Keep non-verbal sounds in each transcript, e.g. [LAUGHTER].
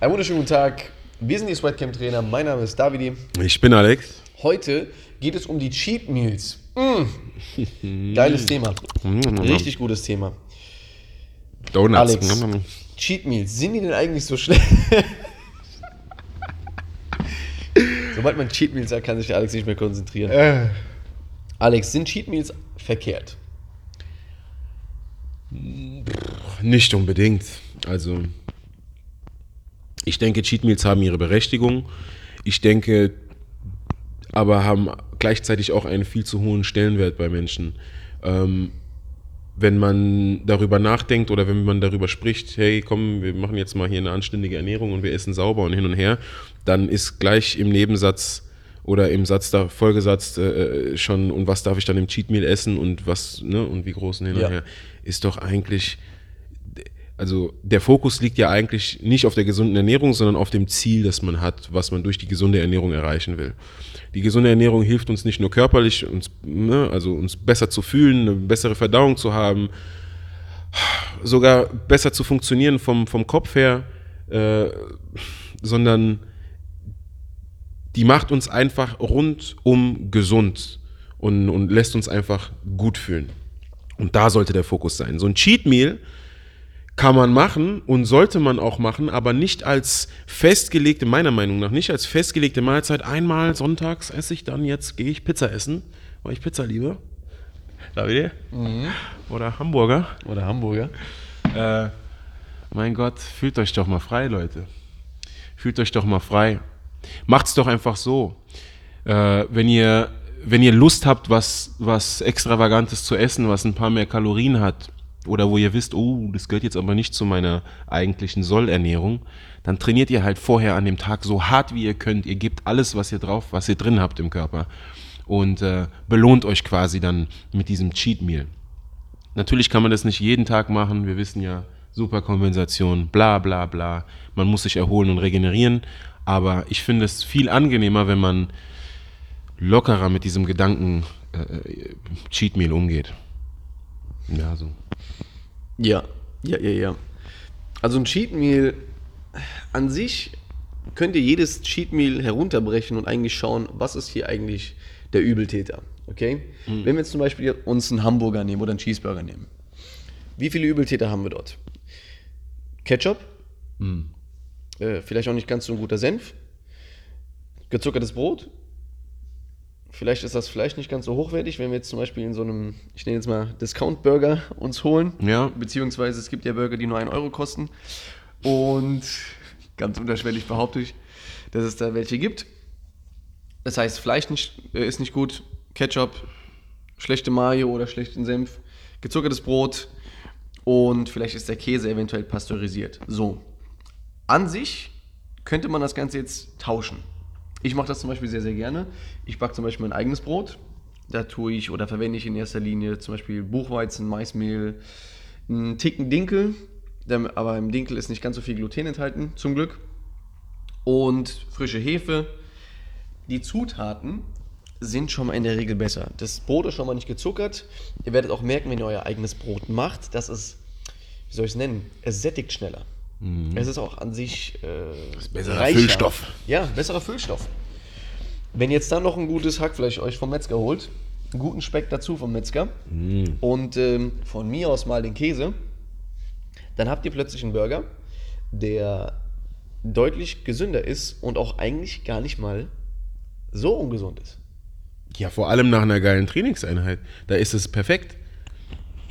Einen wunderschönen guten Tag. Wir sind die Sweatcamp-Trainer. Mein Name ist Davidi. Ich bin Alex. Heute geht es um die Cheat Meals. Mm. Geiles Thema. Richtig gutes Thema. Donuts. Alex, Cheat Meals, sind die denn eigentlich so schlecht? [LAUGHS] Sobald man Cheat Meals sagt, kann sich der Alex nicht mehr konzentrieren. Äh. Alex, sind Cheat Meals verkehrt? Nicht unbedingt. Also, ich denke, Cheat Meals haben ihre Berechtigung. Ich denke, aber haben gleichzeitig auch einen viel zu hohen Stellenwert bei Menschen. Ähm, wenn man darüber nachdenkt oder wenn man darüber spricht, hey, komm, wir machen jetzt mal hier eine anständige Ernährung und wir essen sauber und hin und her, dann ist gleich im Nebensatz oder im Satz da, Folgesatz äh, schon, und was darf ich dann im Cheat Meal essen und was, ne, und wie groß und hin Ja. und her, ist doch eigentlich, also der Fokus liegt ja eigentlich nicht auf der gesunden Ernährung, sondern auf dem Ziel, das man hat, was man durch die gesunde Ernährung erreichen will. Die gesunde Ernährung hilft uns nicht nur körperlich, uns, ne, also uns besser zu fühlen, eine bessere Verdauung zu haben, sogar besser zu funktionieren vom, vom Kopf her, äh, sondern die macht uns einfach rundum gesund und, und lässt uns einfach gut fühlen. Und da sollte der Fokus sein. So ein Cheat Meal kann man machen und sollte man auch machen, aber nicht als festgelegte, meiner Meinung nach, nicht als festgelegte Mahlzeit. Einmal sonntags esse ich dann, jetzt gehe ich Pizza essen, weil ich Pizza liebe. David? Oder Hamburger. Oder Hamburger? Äh, mein Gott, fühlt euch doch mal frei, Leute. Fühlt euch doch mal frei. Macht's doch einfach so. Äh, wenn ihr wenn ihr Lust habt, was, was Extravagantes zu essen, was ein paar mehr Kalorien hat, oder wo ihr wisst, oh, das gehört jetzt aber nicht zu meiner eigentlichen Sollernährung, dann trainiert ihr halt vorher an dem Tag so hart wie ihr könnt. Ihr gebt alles, was ihr drauf, was ihr drin habt im Körper. Und äh, belohnt euch quasi dann mit diesem Cheat Meal. Natürlich kann man das nicht jeden Tag machen. Wir wissen ja, Superkompensation, bla bla bla. Man muss sich erholen und regenerieren. Aber ich finde es viel angenehmer, wenn man lockerer mit diesem Gedanken äh, Cheat Meal umgeht. Ja, so. Ja, ja, ja, ja. Also ein Cheat Meal an sich könnt ihr jedes Cheat Meal herunterbrechen und eigentlich schauen, was ist hier eigentlich der Übeltäter. Okay? Wenn wir jetzt zum Beispiel uns einen Hamburger nehmen oder einen Cheeseburger nehmen. Wie viele Übeltäter haben wir dort? Ketchup, äh, vielleicht auch nicht ganz so ein guter Senf, gezuckertes Brot, Vielleicht ist das Fleisch nicht ganz so hochwertig, wenn wir jetzt zum Beispiel in so einem, ich nenne jetzt mal Discount-Burger uns holen. Ja. Beziehungsweise es gibt ja Burger, die nur 1 Euro kosten. Und ganz unterschwellig behaupte ich, dass es da welche gibt. Das heißt, Fleisch nicht, äh, ist nicht gut, Ketchup, schlechte Mayo oder schlechten Senf, gezuckertes Brot und vielleicht ist der Käse eventuell pasteurisiert. So. An sich könnte man das Ganze jetzt tauschen. Ich mache das zum Beispiel sehr, sehr gerne. Ich backe zum Beispiel mein eigenes Brot. Da tue ich oder verwende ich in erster Linie zum Beispiel Buchweizen, Maismehl, einen Ticken Dinkel. Aber im Dinkel ist nicht ganz so viel Gluten enthalten, zum Glück. Und frische Hefe. Die Zutaten sind schon mal in der Regel besser. Das Brot ist schon mal nicht gezuckert. Ihr werdet auch merken, wenn ihr euer eigenes Brot macht, dass es, wie soll ich es nennen, es sättigt schneller. Es ist auch an sich äh, besserer Füllstoff. Ja, besserer Füllstoff. Wenn ihr jetzt dann noch ein gutes Hackfleisch euch vom Metzger holt, einen guten Speck dazu vom Metzger und ähm, von mir aus mal den Käse, dann habt ihr plötzlich einen Burger, der deutlich gesünder ist und auch eigentlich gar nicht mal so ungesund ist. Ja, vor allem nach einer geilen Trainingseinheit. Da ist es perfekt.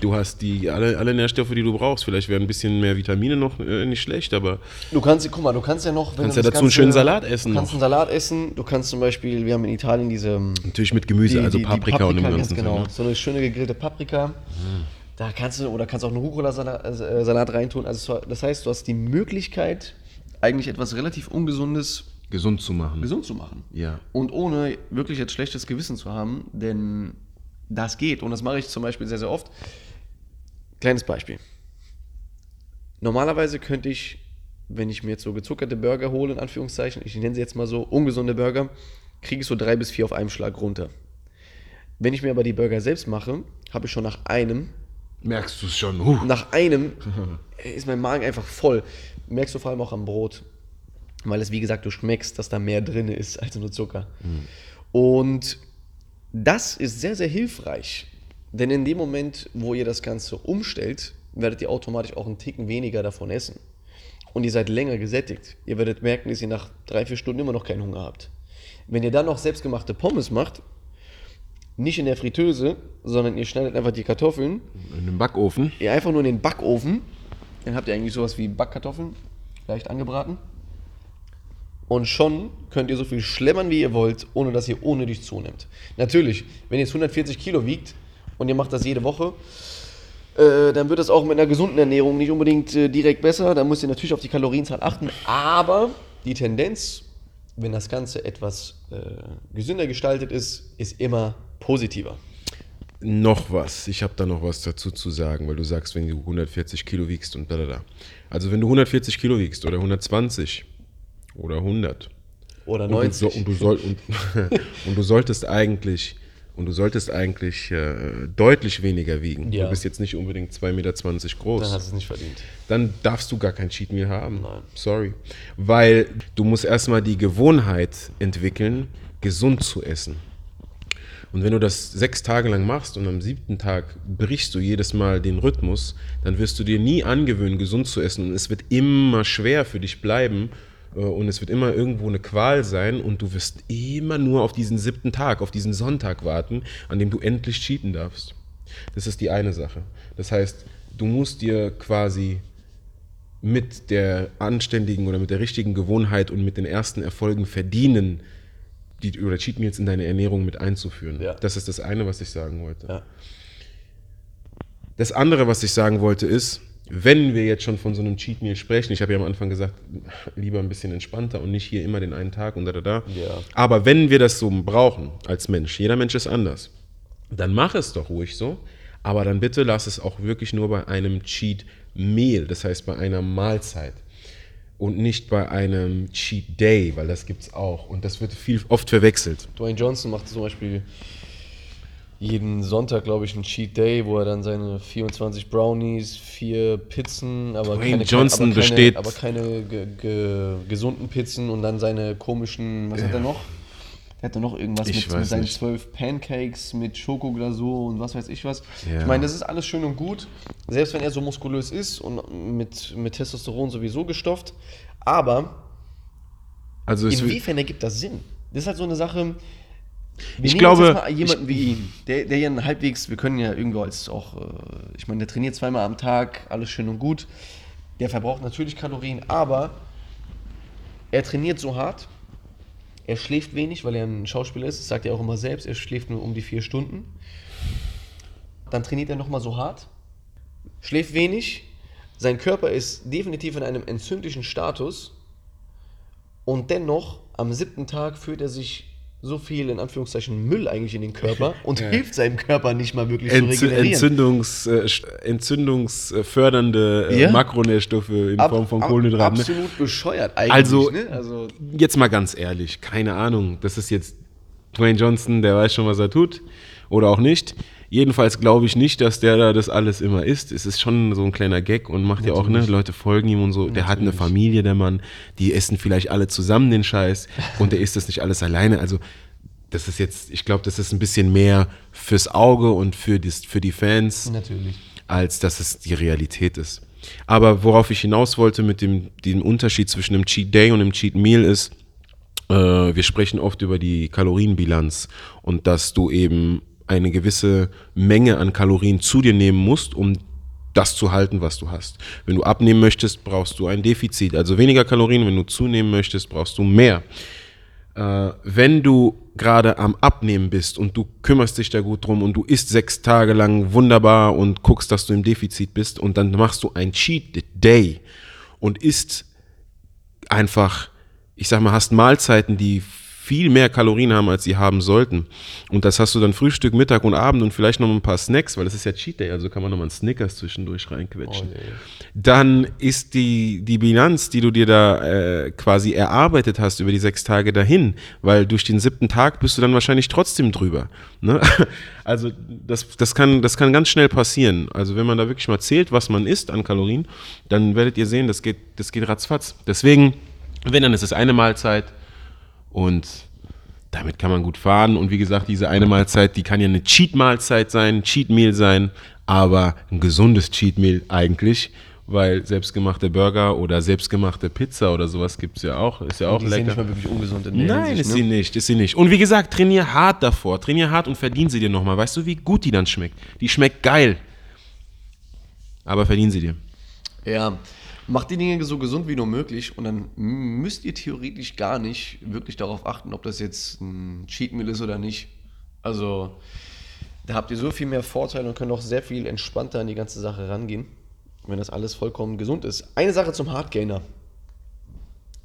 Du hast die, alle, alle Nährstoffe, die du brauchst. Vielleicht wären ein bisschen mehr Vitamine noch äh, nicht schlecht, aber Du kannst, guck mal, du kannst ja noch, wenn Kannst du ja dazu einen schönen Salat essen Du kannst noch. einen Salat essen, du kannst zum Beispiel, wir haben in Italien diese ähm, natürlich mit Gemüse, also Paprika, und dem ganz ganzen. genau. Ne? So eine schöne gegrillte Paprika. Da kannst du, oder kannst auch einen Rucola-Salat äh, Salat reintun. Also so- das heißt, du hast die Möglichkeit, eigentlich etwas relativ Ungesundes Gesund zu machen. gesund zu machen. Ja. Und ohne wirklich jetzt schlechtes Gewissen zu haben, denn das geht. Und das mache ich zum Beispiel sehr, sehr oft. Kleines Beispiel. Normalerweise könnte ich, wenn ich mir jetzt so gezuckerte Burger hole, in Anführungszeichen, ich nenne sie jetzt mal so ungesunde Burger, kriege ich so drei bis vier auf einem Schlag runter. Wenn ich mir aber die Burger selbst mache, habe ich schon nach einem, Merkst du es schon? Huh. nach einem [LAUGHS] ist mein Magen einfach voll. Merkst du vor allem auch am Brot. Weil es, wie gesagt, du schmeckst, dass da mehr drin ist als nur Zucker. Und das ist sehr, sehr hilfreich. Denn in dem Moment, wo ihr das Ganze umstellt, werdet ihr automatisch auch einen Ticken weniger davon essen. Und ihr seid länger gesättigt. Ihr werdet merken, dass ihr nach drei, vier Stunden immer noch keinen Hunger habt. Wenn ihr dann noch selbstgemachte Pommes macht, nicht in der Fritteuse, sondern ihr schneidet einfach die Kartoffeln, In einem Backofen. ihr einfach nur in den Backofen, dann habt ihr eigentlich sowas wie Backkartoffeln, leicht angebraten. Und schon könnt ihr so viel schlemmern, wie ihr wollt, ohne dass ihr unnötig zunimmt. Natürlich, wenn ihr jetzt 140 Kilo wiegt und ihr macht das jede Woche, äh, dann wird es auch mit einer gesunden Ernährung nicht unbedingt äh, direkt besser. Da müsst ihr natürlich auf die Kalorienzahl achten. Aber die Tendenz, wenn das Ganze etwas äh, gesünder gestaltet ist, ist immer positiver. Noch was. Ich habe da noch was dazu zu sagen, weil du sagst, wenn du 140 Kilo wiegst und da, da, da. Also wenn du 140 Kilo wiegst oder 120 oder 100 Oder und du, 90. so, und, du soll, und, [LAUGHS] und du solltest eigentlich und du solltest eigentlich äh, deutlich weniger wiegen. Ja. Du bist jetzt nicht unbedingt 2,20 Meter groß. dann hast du es nicht verdient. dann darfst du gar kein Cheat Meal haben. Nein. Sorry. Weil du musst erstmal die Gewohnheit entwickeln, gesund zu essen. Und wenn du das sechs Tage lang machst und am siebten Tag brichst du jedes Mal den Rhythmus, dann wirst du dir nie angewöhnen, gesund zu essen. Und es wird immer schwer für dich bleiben und es wird immer irgendwo eine Qual sein und du wirst immer nur auf diesen siebten Tag, auf diesen Sonntag warten, an dem du endlich cheaten darfst. Das ist die eine Sache. Das heißt, du musst dir quasi mit der anständigen oder mit der richtigen Gewohnheit und mit den ersten Erfolgen verdienen, die oder Cheat Meals in deine Ernährung mit einzuführen. Ja. Das ist das eine, was ich sagen wollte. Ja. Das andere, was ich sagen wollte, ist, wenn wir jetzt schon von so einem Cheat Meal sprechen, ich habe ja am Anfang gesagt, lieber ein bisschen entspannter und nicht hier immer den einen Tag und da, da, da. Ja. Aber wenn wir das so brauchen als Mensch, jeder Mensch ist anders, dann mach es doch ruhig so. Aber dann bitte lass es auch wirklich nur bei einem Cheat Meal, das heißt bei einer Mahlzeit. Und nicht bei einem Cheat Day, weil das gibt es auch. Und das wird viel oft verwechselt. Dwayne Johnson macht zum Beispiel jeden Sonntag, glaube ich, einen Cheat Day, wo er dann seine 24 Brownies, vier Pizzen, aber Dwayne keine, Johnson aber keine, besteht- aber keine ge, ge, gesunden Pizzen und dann seine komischen, was hat er noch? Er hatte noch irgendwas mit, mit seinen zwölf Pancakes mit Schokoglasur und was weiß ich was. Ja. Ich meine, das ist alles schön und gut, selbst wenn er so muskulös ist und mit, mit Testosteron sowieso gestofft. Aber Also Inwiefern ergibt das Sinn? Das ist halt so eine Sache. Wir Ich glaube, uns jetzt mal jemanden wie ihn, der, der ja halbwegs, wir können ja irgendwo als auch, äh, ich meine, der trainiert zweimal am Tag, alles schön und gut. Der verbraucht natürlich Kalorien, aber er trainiert so hart, er schläft wenig, weil er ein Schauspieler ist, das sagt er auch immer selbst, er schläft nur um die vier Stunden. Dann trainiert er nochmal so hart, schläft wenig, sein Körper ist definitiv in einem entzündlichen Status und dennoch am siebten Tag führt er sich so viel in Anführungszeichen Müll eigentlich in den Körper [LAUGHS] und hilft seinem Körper nicht mal wirklich zu Entzü regenerieren. Entzündungs, äh, entzündungsfördernde äh, Ja. Makronährstoffe in Ab- Form von Kohlenhydraten. ne? Absolut bescheuert eigentlich. Also- ne? also Jetzt mal ganz ehrlich, keine Ahnung. Das ist jetzt Dwayne Johnson, der weiß schon, was er tut. Oder auch nicht. Jedenfalls glaube ich nicht, dass der da das alles immer isst. Es ist schon so ein kleiner Gag und macht ja auch, ne? Leute folgen ihm und so. Der hat eine Familie, der Mann. Die essen vielleicht alle zusammen den Scheiß [LAUGHS] und der isst das nicht alles alleine. Also, das ist jetzt, ich glaube, das ist ein bisschen mehr fürs Auge und für, das, für die Fans natürlich. als dass es die Realität ist. Aber worauf ich hinaus wollte mit dem, dem Unterschied zwischen einem Cheat Day und einem Cheat Meal ist, äh, wir sprechen oft über die Kalorienbilanz und dass du eben eine gewisse Menge an Kalorien zu dir nehmen musst, um das zu halten, was du hast. Wenn du abnehmen möchtest, brauchst du ein Defizit, also weniger Kalorien. Wenn du zunehmen möchtest, brauchst du mehr. Äh, wenn du gerade am Abnehmen bist und du kümmerst dich da gut drum und du isst sechs Tage lang wunderbar und guckst, dass du im Defizit bist und dann machst du ein Cheat Day und isst einfach, ich sag mal, hast Mahlzeiten, die viel mehr Kalorien haben, als sie haben sollten. Und das hast du dann Frühstück, Mittag und Abend und vielleicht noch ein paar Snacks, weil das ist ja Cheat Day, also kann man noch mal einen Snickers zwischendurch reinquetschen. Oh, nee. Dann ist die, die Bilanz, die du dir da äh, quasi erarbeitet hast über die sechs Tage dahin, weil durch den siebten Tag bist du dann wahrscheinlich trotzdem drüber. Ne? [LAUGHS] Also das, das, kann, das kann ganz schnell passieren. Also wenn man da wirklich mal zählt, was man isst an Kalorien, dann werdet ihr sehen, das geht, das geht ratzfatz. Deswegen Wenn, dann ist es eine Mahlzeit und damit kann man gut fahren. Und wie gesagt, diese eine Mahlzeit, die kann ja eine Cheat-Mahlzeit sein, Cheat-Meal sein, aber ein gesundes Cheat-Meal eigentlich, weil selbstgemachte Burger oder selbstgemachte Pizza oder sowas gibt es ja auch. Ist ja auch die ist ja lecker. nicht mal wirklich ungesund in der Nein, Hinsicht, ist ne? sie nicht, ist sie nicht. Und wie gesagt, trainier hart davor. Trainier hart und verdien sie dir nochmal. Weißt du, wie gut die dann schmeckt? Die schmeckt geil. Aber verdien sie dir. Ja, macht die Dinge so gesund wie nur möglich und dann müsst ihr theoretisch gar nicht wirklich darauf achten, ob das jetzt ein Cheat ist oder nicht. Also, da habt ihr so viel mehr Vorteile und könnt auch sehr viel entspannter an die ganze Sache rangehen, wenn das alles vollkommen gesund ist. Eine Sache zum Hardgainer.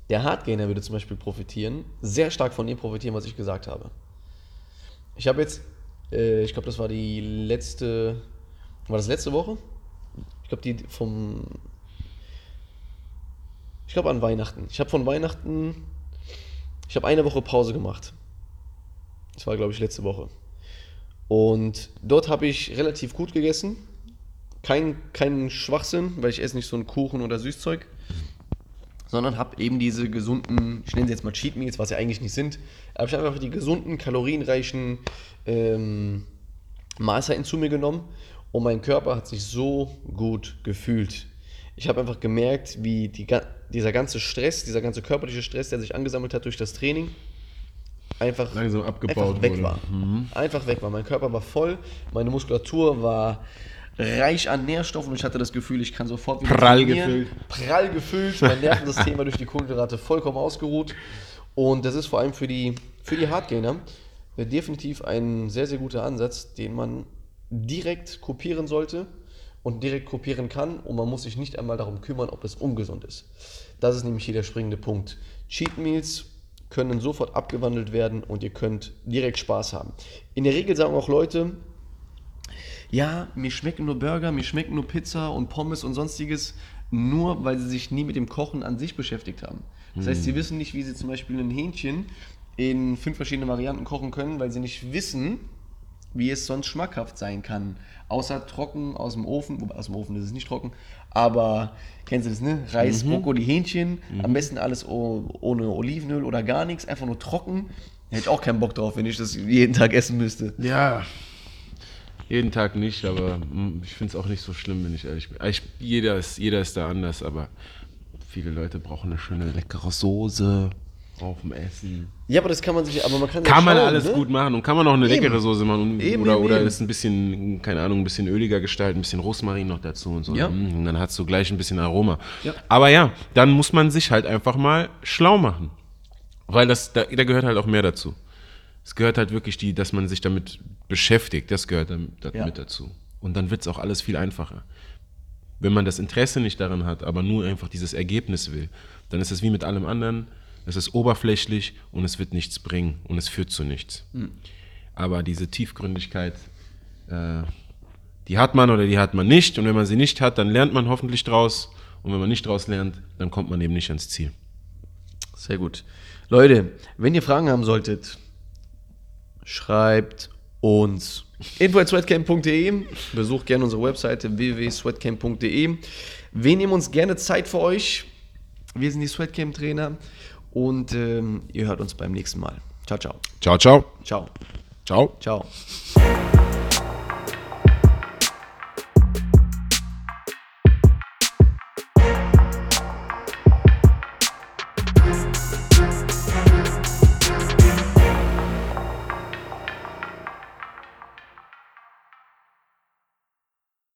Der Hardgainer würde zum Beispiel profitieren, sehr stark von dem profitieren, was ich gesagt habe. Ich habe jetzt, äh, ich glaube, das war die letzte, war das letzte Woche? Ich glaube, die vom, ich glaube an Weihnachten. Ich habe von Weihnachten, ich habe eine Woche Pause gemacht. Das war, glaube ich, letzte Woche. Und dort habe ich relativ gut gegessen. Kein, kein Schwachsinn, weil ich esse nicht so einen Kuchen oder Süßzeug. Sondern habe eben diese gesunden, ich nenne sie jetzt mal Cheat Meals, was sie eigentlich nicht sind. Aber ich habe einfach die gesunden, kalorienreichen ähm, Mahlzeiten zu mir genommen. Und mein Körper hat sich so gut gefühlt. Ich habe einfach gemerkt, wie die, dieser ganze Stress, dieser ganze körperliche Stress, der sich angesammelt hat durch das Training, einfach, Langsam abgebaut einfach weg wurde. war. Einfach weg war. Mein Körper war voll, meine Muskulatur war reich an Nährstoffen und ich hatte das Gefühl, ich kann sofort wieder Prall gefüllt. Prall gefüllt. Mein Nervensystem [LAUGHS] war durch die Kohlenhydrate vollkommen ausgeruht. Und das ist vor allem für die, für die Hardgainer äh, definitiv ein sehr, sehr guter Ansatz, den man direkt kopieren sollte und direkt kopieren kann und man muss sich nicht einmal darum kümmern, ob es ungesund ist. Das ist nämlich hier der springende Punkt. Cheat Meals können sofort abgewandelt werden und ihr könnt direkt Spaß haben. In der Regel sagen auch Leute, ja, mir schmecken nur Burger, mir schmecken nur Pizza und Pommes und sonstiges, nur weil sie sich nie mit dem Kochen an sich beschäftigt haben. Das heißt, sie wissen nicht, wie sie zum Beispiel ein Hähnchen in fünf verschiedene Varianten kochen können, weil sie nicht wissen, wie es sonst schmackhaft sein kann. Außer trocken aus dem Ofen, wobei aus dem Ofen ist es nicht trocken, aber kennst du das, ne? Reis, Brokkoli, Hähnchen, am besten alles oh, ohne Olivenöl oder gar nichts, einfach nur trocken. Hätte ich auch keinen Bock drauf, wenn ich das jeden Tag essen müsste. Ja. Jeden Tag nicht, aber mm, ich finde es auch nicht so schlimm, wenn ich ehrlich bin. Ich, jeder, ist, jeder ist da anders, aber viele Leute brauchen eine schöne, leckere Soße dem Essen. Ja, aber das kann man sich, aber man kann Kann man schauen, alles ne? gut machen und kann man auch eine leckere Soße machen Eben, oder, eben, oder eben. ist ein bisschen, keine Ahnung, ein bisschen öliger gestalten, ein bisschen Rosmarin noch dazu und so. Ja. Mm, Und dann hast du gleich ein bisschen Aroma. Ja. Aber ja, dann muss man sich halt einfach mal schlau machen. Weil das, da, da gehört halt auch mehr dazu. Es gehört halt wirklich, die, dass man sich damit beschäftigt, das gehört damit, damit Ja. dazu. Und dann wird es auch alles viel einfacher. Wenn man das Interesse nicht daran hat, aber nur einfach dieses Ergebnis will, dann ist es wie mit allem anderen. Es ist oberflächlich und es wird nichts bringen und es führt zu nichts. Aber diese Tiefgründigkeit, äh, die hat man oder die hat man nicht. Und wenn man sie nicht hat, dann lernt man hoffentlich draus. Und wenn man nicht draus lernt, dann kommt man eben nicht ans Ziel. Sehr gut. Leute, wenn ihr Fragen haben solltet, schreibt uns. info.sweatcamp.de Besucht gerne unsere Webseite www.sweatcamp.de Wir nehmen uns gerne Zeit für euch. Wir sind die Sweatcamp-Trainer und ähm, ihr hört uns beim nächsten Mal. Ciao, ciao. Ciao, ciao. Ciao. Ciao. Ciao.